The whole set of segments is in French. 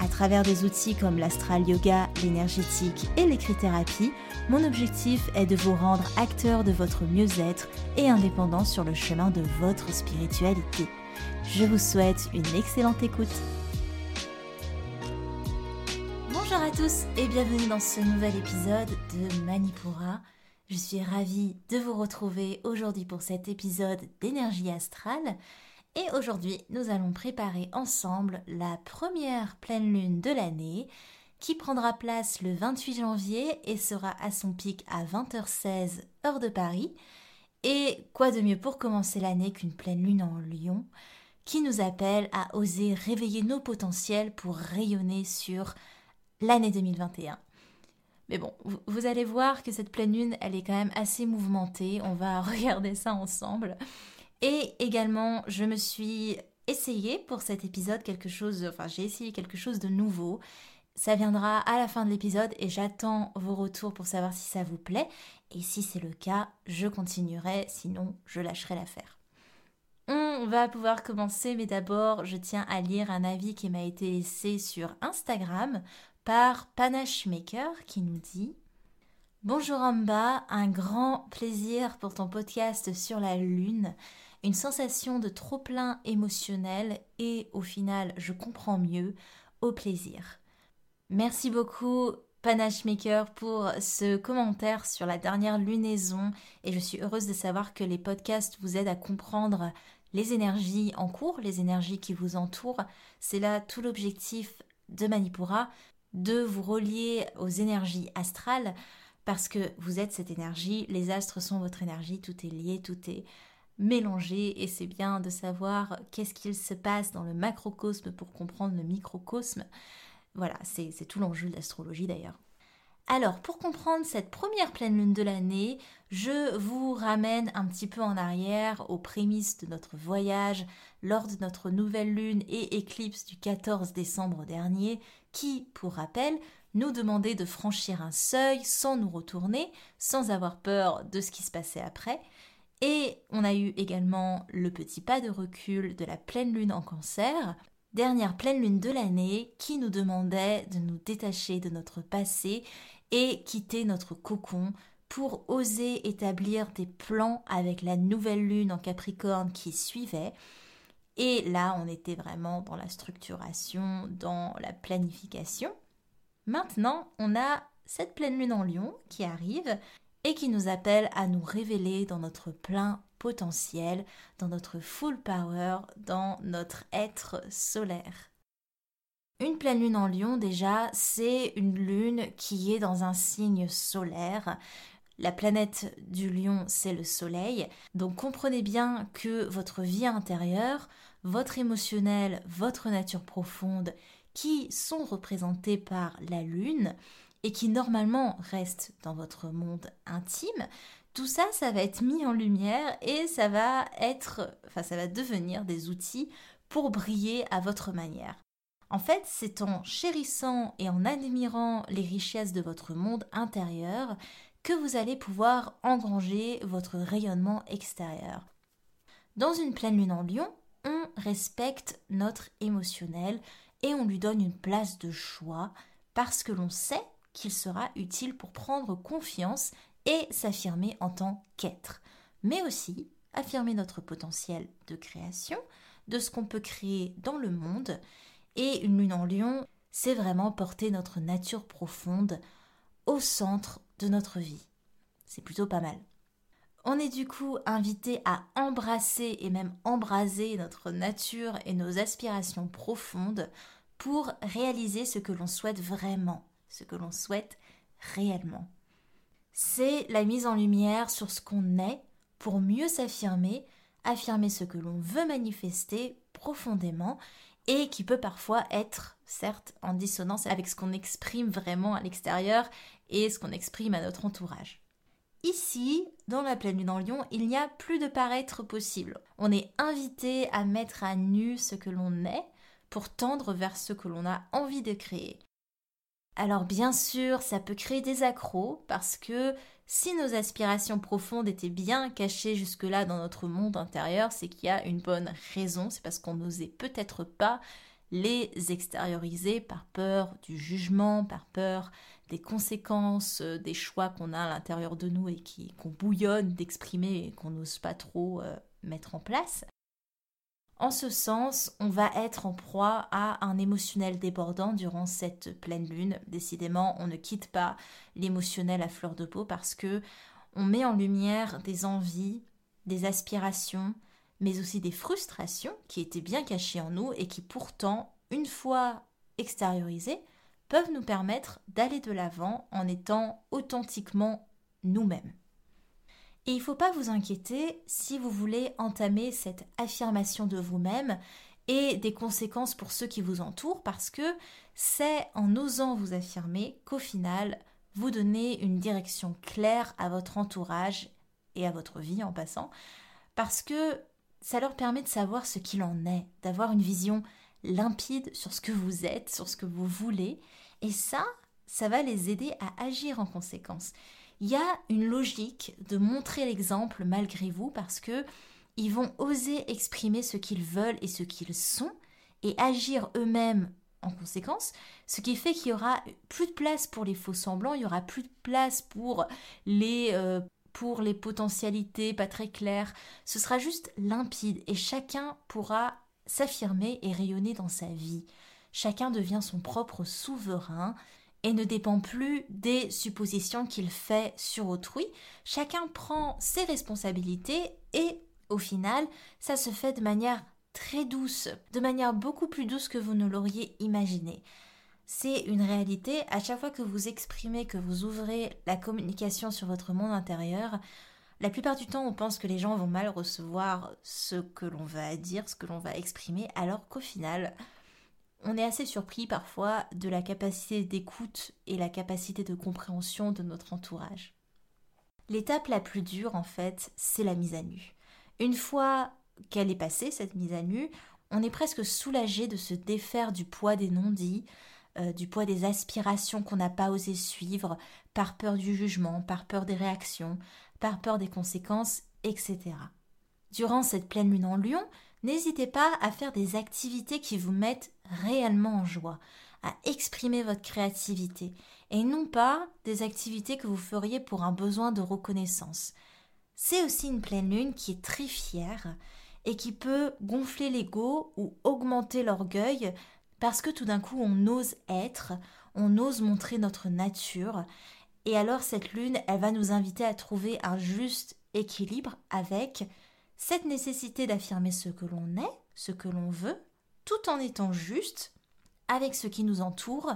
à travers des outils comme l'astral yoga, l'énergétique et l'écrit-thérapie, mon objectif est de vous rendre acteur de votre mieux-être et indépendant sur le chemin de votre spiritualité. Je vous souhaite une excellente écoute. Bonjour à tous et bienvenue dans ce nouvel épisode de Manipura. Je suis ravie de vous retrouver aujourd'hui pour cet épisode d'énergie astrale et aujourd'hui, nous allons préparer ensemble la première pleine lune de l'année qui prendra place le 28 janvier et sera à son pic à 20h16 heure de Paris. Et quoi de mieux pour commencer l'année qu'une pleine lune en Lion qui nous appelle à oser réveiller nos potentiels pour rayonner sur l'année 2021. Mais bon, vous allez voir que cette pleine lune, elle est quand même assez mouvementée. On va regarder ça ensemble. Et également, je me suis essayé pour cet épisode quelque chose, enfin j'ai essayé quelque chose de nouveau. Ça viendra à la fin de l'épisode et j'attends vos retours pour savoir si ça vous plaît. Et si c'est le cas, je continuerai, sinon je lâcherai l'affaire. On va pouvoir commencer, mais d'abord, je tiens à lire un avis qui m'a été laissé sur Instagram par Panashmaker qui nous dit Bonjour Amba, un grand plaisir pour ton podcast sur la Lune une sensation de trop-plein émotionnel et au final, je comprends mieux, au plaisir. Merci beaucoup Panache Maker pour ce commentaire sur la dernière lunaison et je suis heureuse de savoir que les podcasts vous aident à comprendre les énergies en cours, les énergies qui vous entourent. C'est là tout l'objectif de Manipura, de vous relier aux énergies astrales parce que vous êtes cette énergie, les astres sont votre énergie, tout est lié, tout est mélanger et c'est bien de savoir qu'est-ce qu'il se passe dans le macrocosme pour comprendre le microcosme. Voilà, c'est tout l'enjeu de l'astrologie d'ailleurs. Alors, pour comprendre cette première pleine lune de l'année, je vous ramène un petit peu en arrière aux prémices de notre voyage lors de notre nouvelle lune et éclipse du 14 décembre dernier, qui, pour rappel, nous demandait de franchir un seuil sans nous retourner, sans avoir peur de ce qui se passait après, et on a eu également le petit pas de recul de la pleine lune en cancer, dernière pleine lune de l'année qui nous demandait de nous détacher de notre passé et quitter notre cocon pour oser établir des plans avec la nouvelle lune en Capricorne qui suivait. Et là, on était vraiment dans la structuration, dans la planification. Maintenant, on a cette pleine lune en lion qui arrive et qui nous appelle à nous révéler dans notre plein potentiel, dans notre full power, dans notre être solaire. Une pleine lune en lion déjà, c'est une lune qui est dans un signe solaire. La planète du lion, c'est le soleil. Donc comprenez bien que votre vie intérieure, votre émotionnel, votre nature profonde, qui sont représentés par la lune, et qui normalement reste dans votre monde intime, tout ça, ça va être mis en lumière et ça va être, enfin, ça va devenir des outils pour briller à votre manière. En fait, c'est en chérissant et en admirant les richesses de votre monde intérieur que vous allez pouvoir engranger votre rayonnement extérieur. Dans une pleine lune en lion, on respecte notre émotionnel et on lui donne une place de choix parce que l'on sait qu'il sera utile pour prendre confiance et s'affirmer en tant qu'être, mais aussi affirmer notre potentiel de création, de ce qu'on peut créer dans le monde. Et une lune en lion, c'est vraiment porter notre nature profonde au centre de notre vie. C'est plutôt pas mal. On est du coup invité à embrasser et même embraser notre nature et nos aspirations profondes pour réaliser ce que l'on souhaite vraiment ce que l'on souhaite réellement. C'est la mise en lumière sur ce qu'on est pour mieux s'affirmer, affirmer ce que l'on veut manifester profondément et qui peut parfois être, certes, en dissonance avec ce qu'on exprime vraiment à l'extérieur et ce qu'on exprime à notre entourage. Ici, dans la pleine lune en lion, il n'y a plus de paraître possible. On est invité à mettre à nu ce que l'on est pour tendre vers ce que l'on a envie de créer. Alors bien sûr, ça peut créer des accros parce que si nos aspirations profondes étaient bien cachées jusque-là dans notre monde intérieur, c'est qu'il y a une bonne raison, c'est parce qu'on n'osait peut-être pas les extérioriser par peur du jugement, par peur des conséquences euh, des choix qu'on a à l'intérieur de nous et qu'on bouillonne d'exprimer et qu'on n'ose pas trop euh, mettre en place. En ce sens, on va être en proie à un émotionnel débordant durant cette pleine lune. Décidément, on ne quitte pas l'émotionnel à fleur de peau parce que on met en lumière des envies, des aspirations, mais aussi des frustrations qui étaient bien cachées en nous et qui pourtant, une fois extériorisées, peuvent nous permettre d'aller de l'avant en étant authentiquement nous-mêmes. Et il ne faut pas vous inquiéter si vous voulez entamer cette affirmation de vous-même et des conséquences pour ceux qui vous entourent, parce que c'est en osant vous affirmer qu'au final, vous donnez une direction claire à votre entourage et à votre vie en passant, parce que ça leur permet de savoir ce qu'il en est, d'avoir une vision limpide sur ce que vous êtes, sur ce que vous voulez, et ça, ça va les aider à agir en conséquence il y a une logique de montrer l'exemple malgré vous parce que ils vont oser exprimer ce qu'ils veulent et ce qu'ils sont et agir eux-mêmes en conséquence, ce qui fait qu'il y aura plus de place pour les faux semblants, il y aura plus de place pour les euh, pour les potentialités pas très claires. Ce sera juste limpide et chacun pourra s'affirmer et rayonner dans sa vie. Chacun devient son propre souverain et ne dépend plus des suppositions qu'il fait sur autrui. Chacun prend ses responsabilités et au final, ça se fait de manière très douce, de manière beaucoup plus douce que vous ne l'auriez imaginé. C'est une réalité, à chaque fois que vous exprimez, que vous ouvrez la communication sur votre monde intérieur, la plupart du temps on pense que les gens vont mal recevoir ce que l'on va dire, ce que l'on va exprimer, alors qu'au final, on est assez surpris parfois de la capacité d'écoute et la capacité de compréhension de notre entourage. L'étape la plus dure, en fait, c'est la mise à nu. Une fois qu'elle est passée, cette mise à nu, on est presque soulagé de se défaire du poids des non-dits, euh, du poids des aspirations qu'on n'a pas osé suivre, par peur du jugement, par peur des réactions, par peur des conséquences, etc. Durant cette pleine lune en lion, n'hésitez pas à faire des activités qui vous mettent réellement en joie, à exprimer votre créativité, et non pas des activités que vous feriez pour un besoin de reconnaissance. C'est aussi une pleine lune qui est très fière et qui peut gonfler l'ego ou augmenter l'orgueil parce que tout d'un coup on ose être, on ose montrer notre nature, et alors cette lune, elle va nous inviter à trouver un juste équilibre avec cette nécessité d'affirmer ce que l'on est, ce que l'on veut, tout en étant juste avec ce qui nous entoure.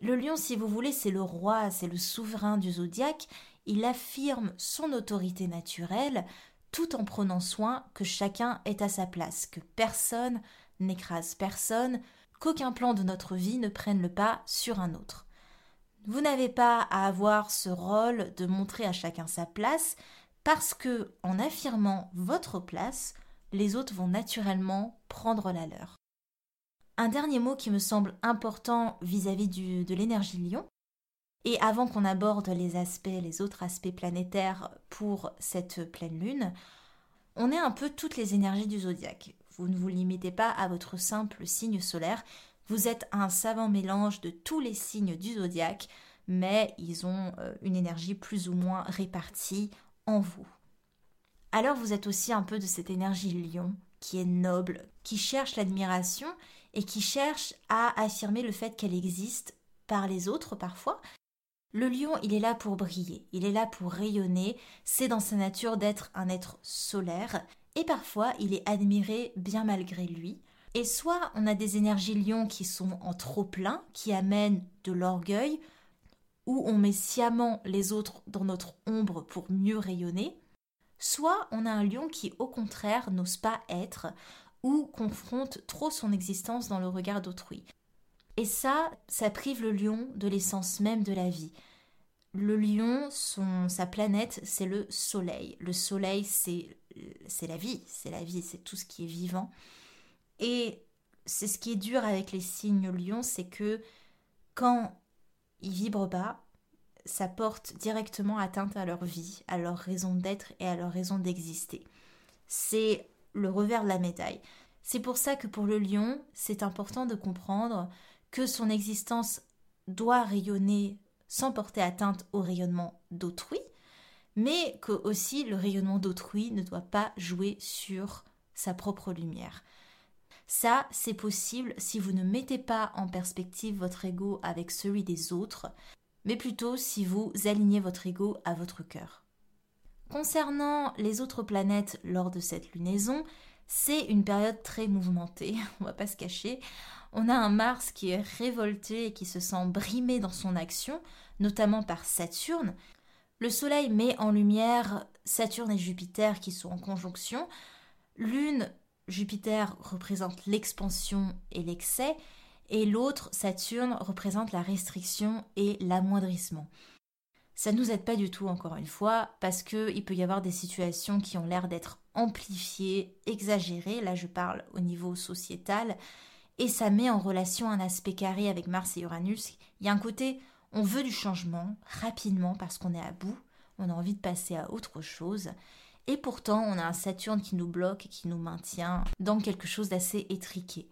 Le lion, si vous voulez, c'est le roi, c'est le souverain du zodiaque. Il affirme son autorité naturelle tout en prenant soin que chacun est à sa place, que personne n'écrase personne, qu'aucun plan de notre vie ne prenne le pas sur un autre. Vous n'avez pas à avoir ce rôle de montrer à chacun sa place, parce que en affirmant votre place, les autres vont naturellement prendre la leur. Un dernier mot qui me semble important vis-à-vis de l'énergie lion, et avant qu'on aborde les les autres aspects planétaires pour cette pleine lune, on est un peu toutes les énergies du zodiaque. Vous ne vous limitez pas à votre simple signe solaire, vous êtes un savant mélange de tous les signes du zodiaque, mais ils ont euh, une énergie plus ou moins répartie vous. Alors vous êtes aussi un peu de cette énergie lion qui est noble, qui cherche l'admiration et qui cherche à affirmer le fait qu'elle existe par les autres parfois. Le lion, il est là pour briller, il est là pour rayonner, c'est dans sa nature d'être un être solaire, et parfois il est admiré bien malgré lui. Et soit on a des énergies lions qui sont en trop plein, qui amènent de l'orgueil, où on met sciemment les autres dans notre ombre pour mieux rayonner, soit on a un lion qui au contraire n'ose pas être, ou confronte trop son existence dans le regard d'autrui. Et ça, ça prive le lion de l'essence même de la vie. Le lion, son, sa planète, c'est le soleil. Le soleil, c'est, la vie, c'est la vie, c'est tout ce qui est vivant. Et c'est ce qui est dur avec les signes lions, c'est que quand ils vibrent bas, ça porte directement atteinte à leur vie, à leur raison d'être et à leur raison d'exister. C'est le revers de la médaille. C'est pour ça que pour le lion, c'est important de comprendre que son existence doit rayonner sans porter atteinte au rayonnement d'autrui, mais que aussi le rayonnement d'autrui ne doit pas jouer sur sa propre lumière. Ça, c'est possible si vous ne mettez pas en perspective votre ego avec celui des autres, mais plutôt si vous alignez votre ego à votre cœur. Concernant les autres planètes lors de cette lunaison, c'est une période très mouvementée, on va pas se cacher. On a un Mars qui est révolté et qui se sent brimé dans son action, notamment par Saturne. Le Soleil met en lumière Saturne et Jupiter qui sont en conjonction. Lune, Jupiter représente l'expansion et l'excès, et l'autre, Saturne, représente la restriction et l'amoindrissement. Ça ne nous aide pas du tout, encore une fois, parce qu'il peut y avoir des situations qui ont l'air d'être amplifiées, exagérées, là je parle au niveau sociétal, et ça met en relation un aspect carré avec Mars et Uranus. Il y a un côté, on veut du changement rapidement parce qu'on est à bout, on a envie de passer à autre chose, et pourtant on a un Saturne qui nous bloque et qui nous maintient dans quelque chose d'assez étriqué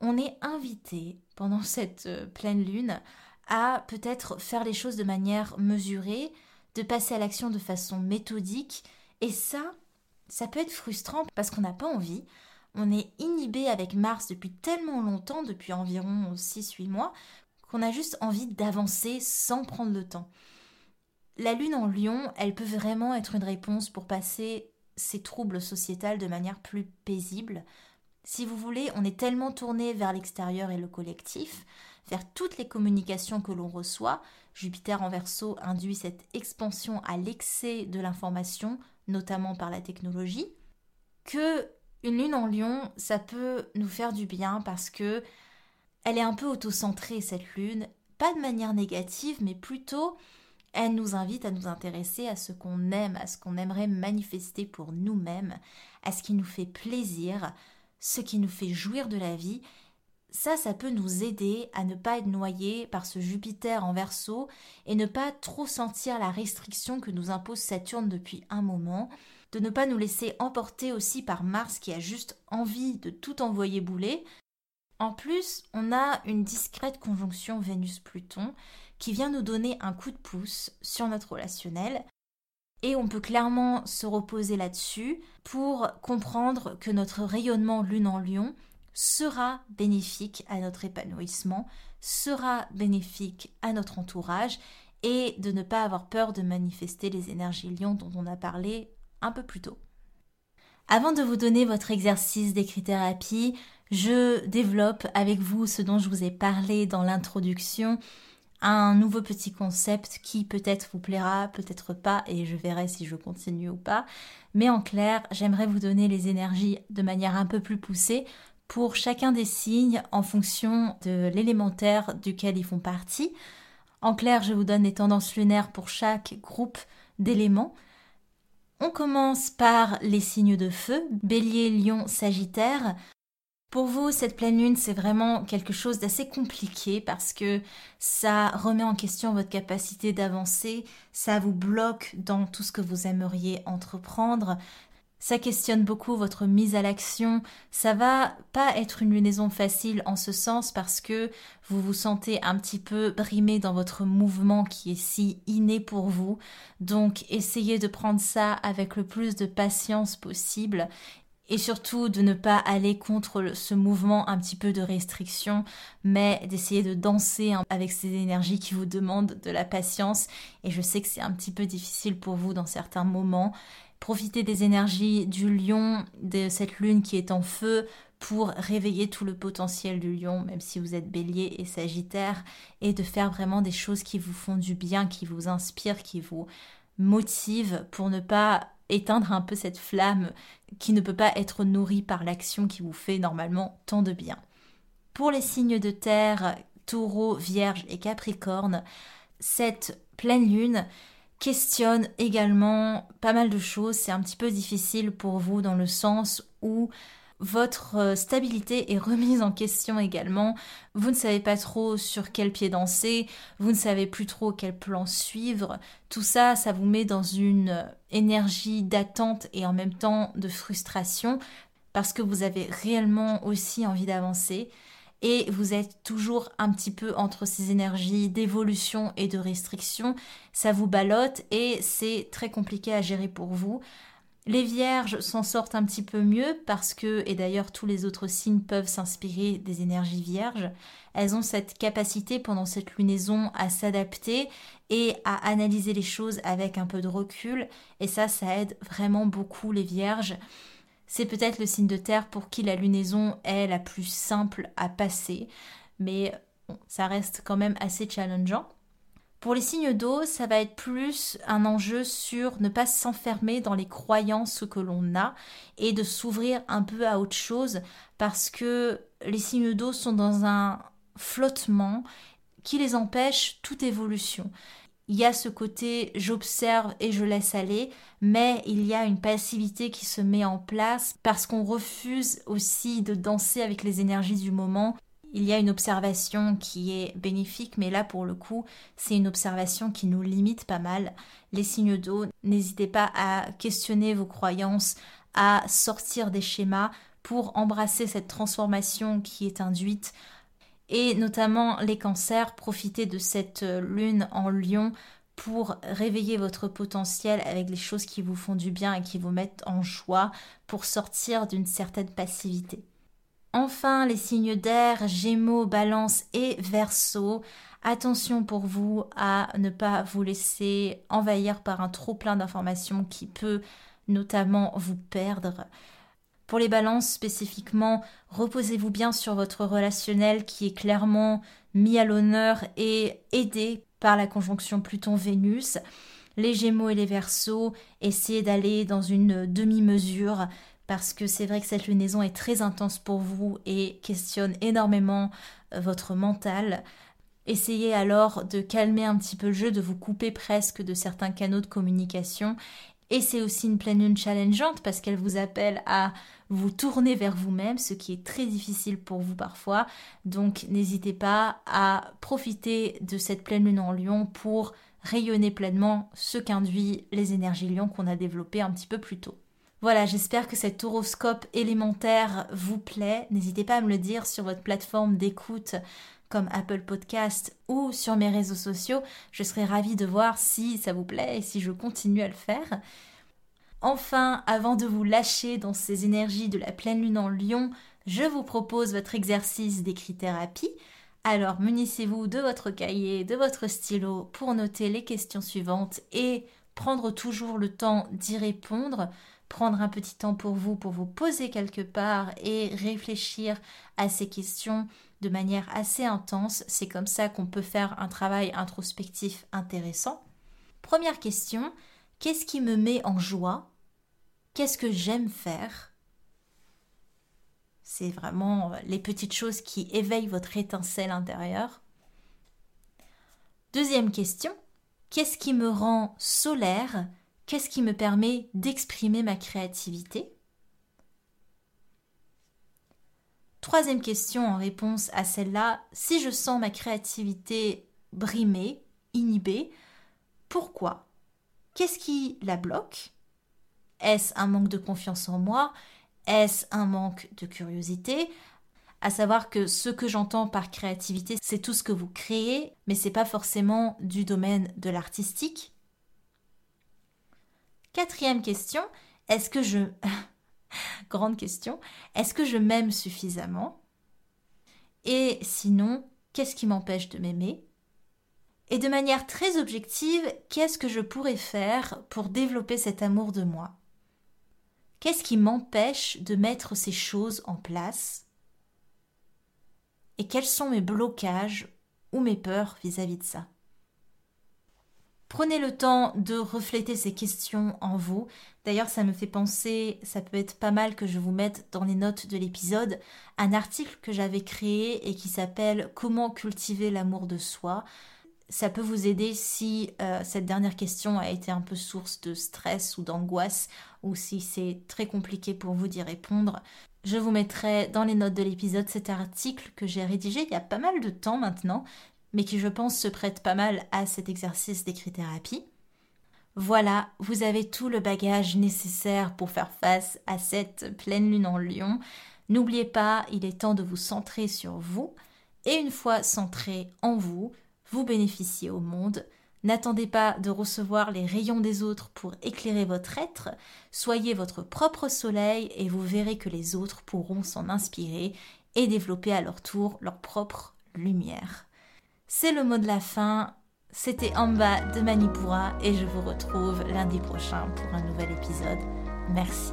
on est invité pendant cette euh, pleine lune à peut-être faire les choses de manière mesurée, de passer à l'action de façon méthodique. Et ça, ça peut être frustrant parce qu'on n'a pas envie. On est inhibé avec Mars depuis tellement longtemps, depuis environ 6-8 mois, qu'on a juste envie d'avancer sans prendre le temps. La lune en lion, elle peut vraiment être une réponse pour passer ces troubles sociétals de manière plus paisible, si vous voulez, on est tellement tourné vers l'extérieur et le collectif, vers toutes les communications que l'on reçoit. Jupiter en verso induit cette expansion à l'excès de l'information, notamment par la technologie, que une lune en lion, ça peut nous faire du bien parce que elle est un peu autocentrée cette lune, pas de manière négative, mais plutôt elle nous invite à nous intéresser à ce qu'on aime, à ce qu'on aimerait manifester pour nous-mêmes, à ce qui nous fait plaisir, ce qui nous fait jouir de la vie, ça, ça peut nous aider à ne pas être noyé par ce Jupiter en verso et ne pas trop sentir la restriction que nous impose Saturne depuis un moment, de ne pas nous laisser emporter aussi par Mars qui a juste envie de tout envoyer bouler. En plus, on a une discrète conjonction Vénus-Pluton qui vient nous donner un coup de pouce sur notre relationnel et on peut clairement se reposer là-dessus pour comprendre que notre rayonnement lune en lion sera bénéfique à notre épanouissement, sera bénéfique à notre entourage et de ne pas avoir peur de manifester les énergies lion dont on a parlé un peu plus tôt. Avant de vous donner votre exercice d'écrit-thérapie, je développe avec vous ce dont je vous ai parlé dans l'introduction un nouveau petit concept qui peut-être vous plaira, peut-être pas, et je verrai si je continue ou pas. Mais en clair, j'aimerais vous donner les énergies de manière un peu plus poussée pour chacun des signes en fonction de l'élémentaire duquel ils font partie. En clair, je vous donne les tendances lunaires pour chaque groupe d'éléments. On commence par les signes de feu, bélier, lion, sagittaire. Pour vous, cette pleine lune, c'est vraiment quelque chose d'assez compliqué parce que ça remet en question votre capacité d'avancer, ça vous bloque dans tout ce que vous aimeriez entreprendre, ça questionne beaucoup votre mise à l'action. Ça va pas être une lunaison facile en ce sens parce que vous vous sentez un petit peu brimé dans votre mouvement qui est si inné pour vous. Donc essayez de prendre ça avec le plus de patience possible et surtout de ne pas aller contre ce mouvement un petit peu de restriction, mais d'essayer de danser avec ces énergies qui vous demandent de la patience. Et je sais que c'est un petit peu difficile pour vous dans certains moments. Profitez des énergies du lion, de cette lune qui est en feu, pour réveiller tout le potentiel du lion, même si vous êtes bélier et sagittaire, et de faire vraiment des choses qui vous font du bien, qui vous inspirent, qui vous motivent, pour ne pas éteindre un peu cette flamme qui ne peut pas être nourrie par l'action qui vous fait normalement tant de bien. Pour les signes de terre, taureau, vierge et capricorne, cette pleine lune questionne également pas mal de choses. C'est un petit peu difficile pour vous dans le sens où votre euh, stabilité est remise en question également. Vous ne savez pas trop sur quel pied danser, vous ne savez plus trop quel plan suivre. Tout ça, ça vous met dans une énergie d'attente et en même temps de frustration parce que vous avez réellement aussi envie d'avancer et vous êtes toujours un petit peu entre ces énergies d'évolution et de restriction. Ça vous ballotte et c'est très compliqué à gérer pour vous. Les vierges s'en sortent un petit peu mieux parce que, et d'ailleurs tous les autres signes peuvent s'inspirer des énergies vierges, elles ont cette capacité pendant cette lunaison à s'adapter et à analyser les choses avec un peu de recul et ça, ça aide vraiment beaucoup les vierges. C'est peut-être le signe de terre pour qui la lunaison est la plus simple à passer, mais ça reste quand même assez challengeant. Pour les signes d'eau, ça va être plus un enjeu sur ne pas s'enfermer dans les croyances que l'on a et de s'ouvrir un peu à autre chose parce que les signes d'eau sont dans un flottement qui les empêche toute évolution il y a ce côté j'observe et je laisse aller, mais il y a une passivité qui se met en place parce qu'on refuse aussi de danser avec les énergies du moment. Il y a une observation qui est bénéfique, mais là pour le coup, c'est une observation qui nous limite pas mal. Les signes d'eau, n'hésitez pas à questionner vos croyances, à sortir des schémas pour embrasser cette transformation qui est induite et notamment les cancers, profitez de cette euh, lune en lion pour réveiller votre potentiel avec les choses qui vous font du bien et qui vous mettent en joie pour sortir d'une certaine passivité. Enfin, les signes d'air, Gémeaux, Balance et Verseau. Attention pour vous à ne pas vous laisser envahir par un trop plein d'informations qui peut notamment vous perdre. Pour les balances spécifiquement, reposez-vous bien sur votre relationnel qui est clairement mis à l'honneur et aidé par la conjonction Pluton-Vénus. Les Gémeaux et les Verseaux, essayez d'aller dans une demi-mesure parce que c'est vrai que cette lunaison est très intense pour vous et questionne énormément euh, votre mental. Essayez alors de calmer un petit peu le jeu, de vous couper presque de certains canaux de communication. Et c'est aussi une pleine lune challengeante parce qu'elle vous appelle à vous tourner vers vous-même, ce qui est très difficile pour vous parfois. Donc n'hésitez pas à profiter de cette pleine lune en lion pour rayonner pleinement ce qu'induit les énergies lion qu'on a développées un petit peu plus tôt. Voilà, j'espère que cet horoscope élémentaire vous plaît. N'hésitez pas à me le dire sur votre plateforme d'écoute comme Apple Podcast ou sur mes réseaux sociaux. Je serai ravie de voir si ça vous plaît et si je continue à le faire. Enfin, avant de vous lâcher dans ces énergies de la pleine lune en lion, je vous propose votre exercice d'écrit-thérapie. Alors munissez-vous de votre cahier, de votre stylo pour noter les questions suivantes et prendre toujours le temps d'y répondre, prendre un petit temps pour vous pour vous poser quelque part et réfléchir à ces questions de manière assez intense. C'est comme ça qu'on peut faire un travail introspectif intéressant. Première question, qu'est-ce qui me met en joie? Qu'est-ce que j'aime faire? C'est vraiment euh, les petites choses qui éveillent votre étincelle intérieure. Deuxième question, qu'est-ce qui me rend solaire? Qu'est-ce qui me permet d'exprimer ma créativité? Troisième question en réponse à celle-là, si je sens ma créativité brimée, inhibée, pourquoi? Qu'est-ce qui la bloque? Est-ce un manque de confiance en moi? Est-ce un manque de curiosité? À savoir que ce que j'entends par créativité, c'est tout ce que vous créez, mais c'est pas forcément du domaine de l'artistique. Quatrième question, est-ce que je grande question, est-ce que je m'aime suffisamment? Et sinon, qu'est-ce qui m'empêche de m'aimer? Et de manière très objective, qu'est-ce que je pourrais faire pour développer cet amour de moi? Qu'est-ce qui m'empêche de mettre ces choses en place? Et quels sont mes blocages ou mes peurs vis-à-vis de ça? Prenez le temps de refléter ces questions en vous. D'ailleurs, ça me fait penser, ça peut être pas mal que je vous mette dans les notes de l'épisode un article que j'avais créé et qui s'appelle Comment cultiver l'amour de soi. Ça peut vous aider si euh, cette dernière question a été un peu source de stress ou d'angoisse ou si c'est très compliqué pour vous d'y répondre. Je vous mettrai dans les notes de l'épisode cet article que j'ai rédigé il y a pas mal de temps maintenant, mais qui je pense se prête pas mal à cet exercice d'écrit-thérapie. Voilà, vous avez tout le bagage nécessaire pour faire face à cette pleine lune en lion. N'oubliez pas, il est temps de vous centrer sur vous, et une fois centré en vous, vous bénéficiez au monde. N'attendez pas de recevoir les rayons des autres pour éclairer votre être, soyez votre propre soleil et vous verrez que les autres pourront s'en inspirer et développer à leur tour leur propre lumière. C'est le mot de la fin. C'était Amba de Manipura et je vous retrouve lundi prochain pour un nouvel épisode. Merci.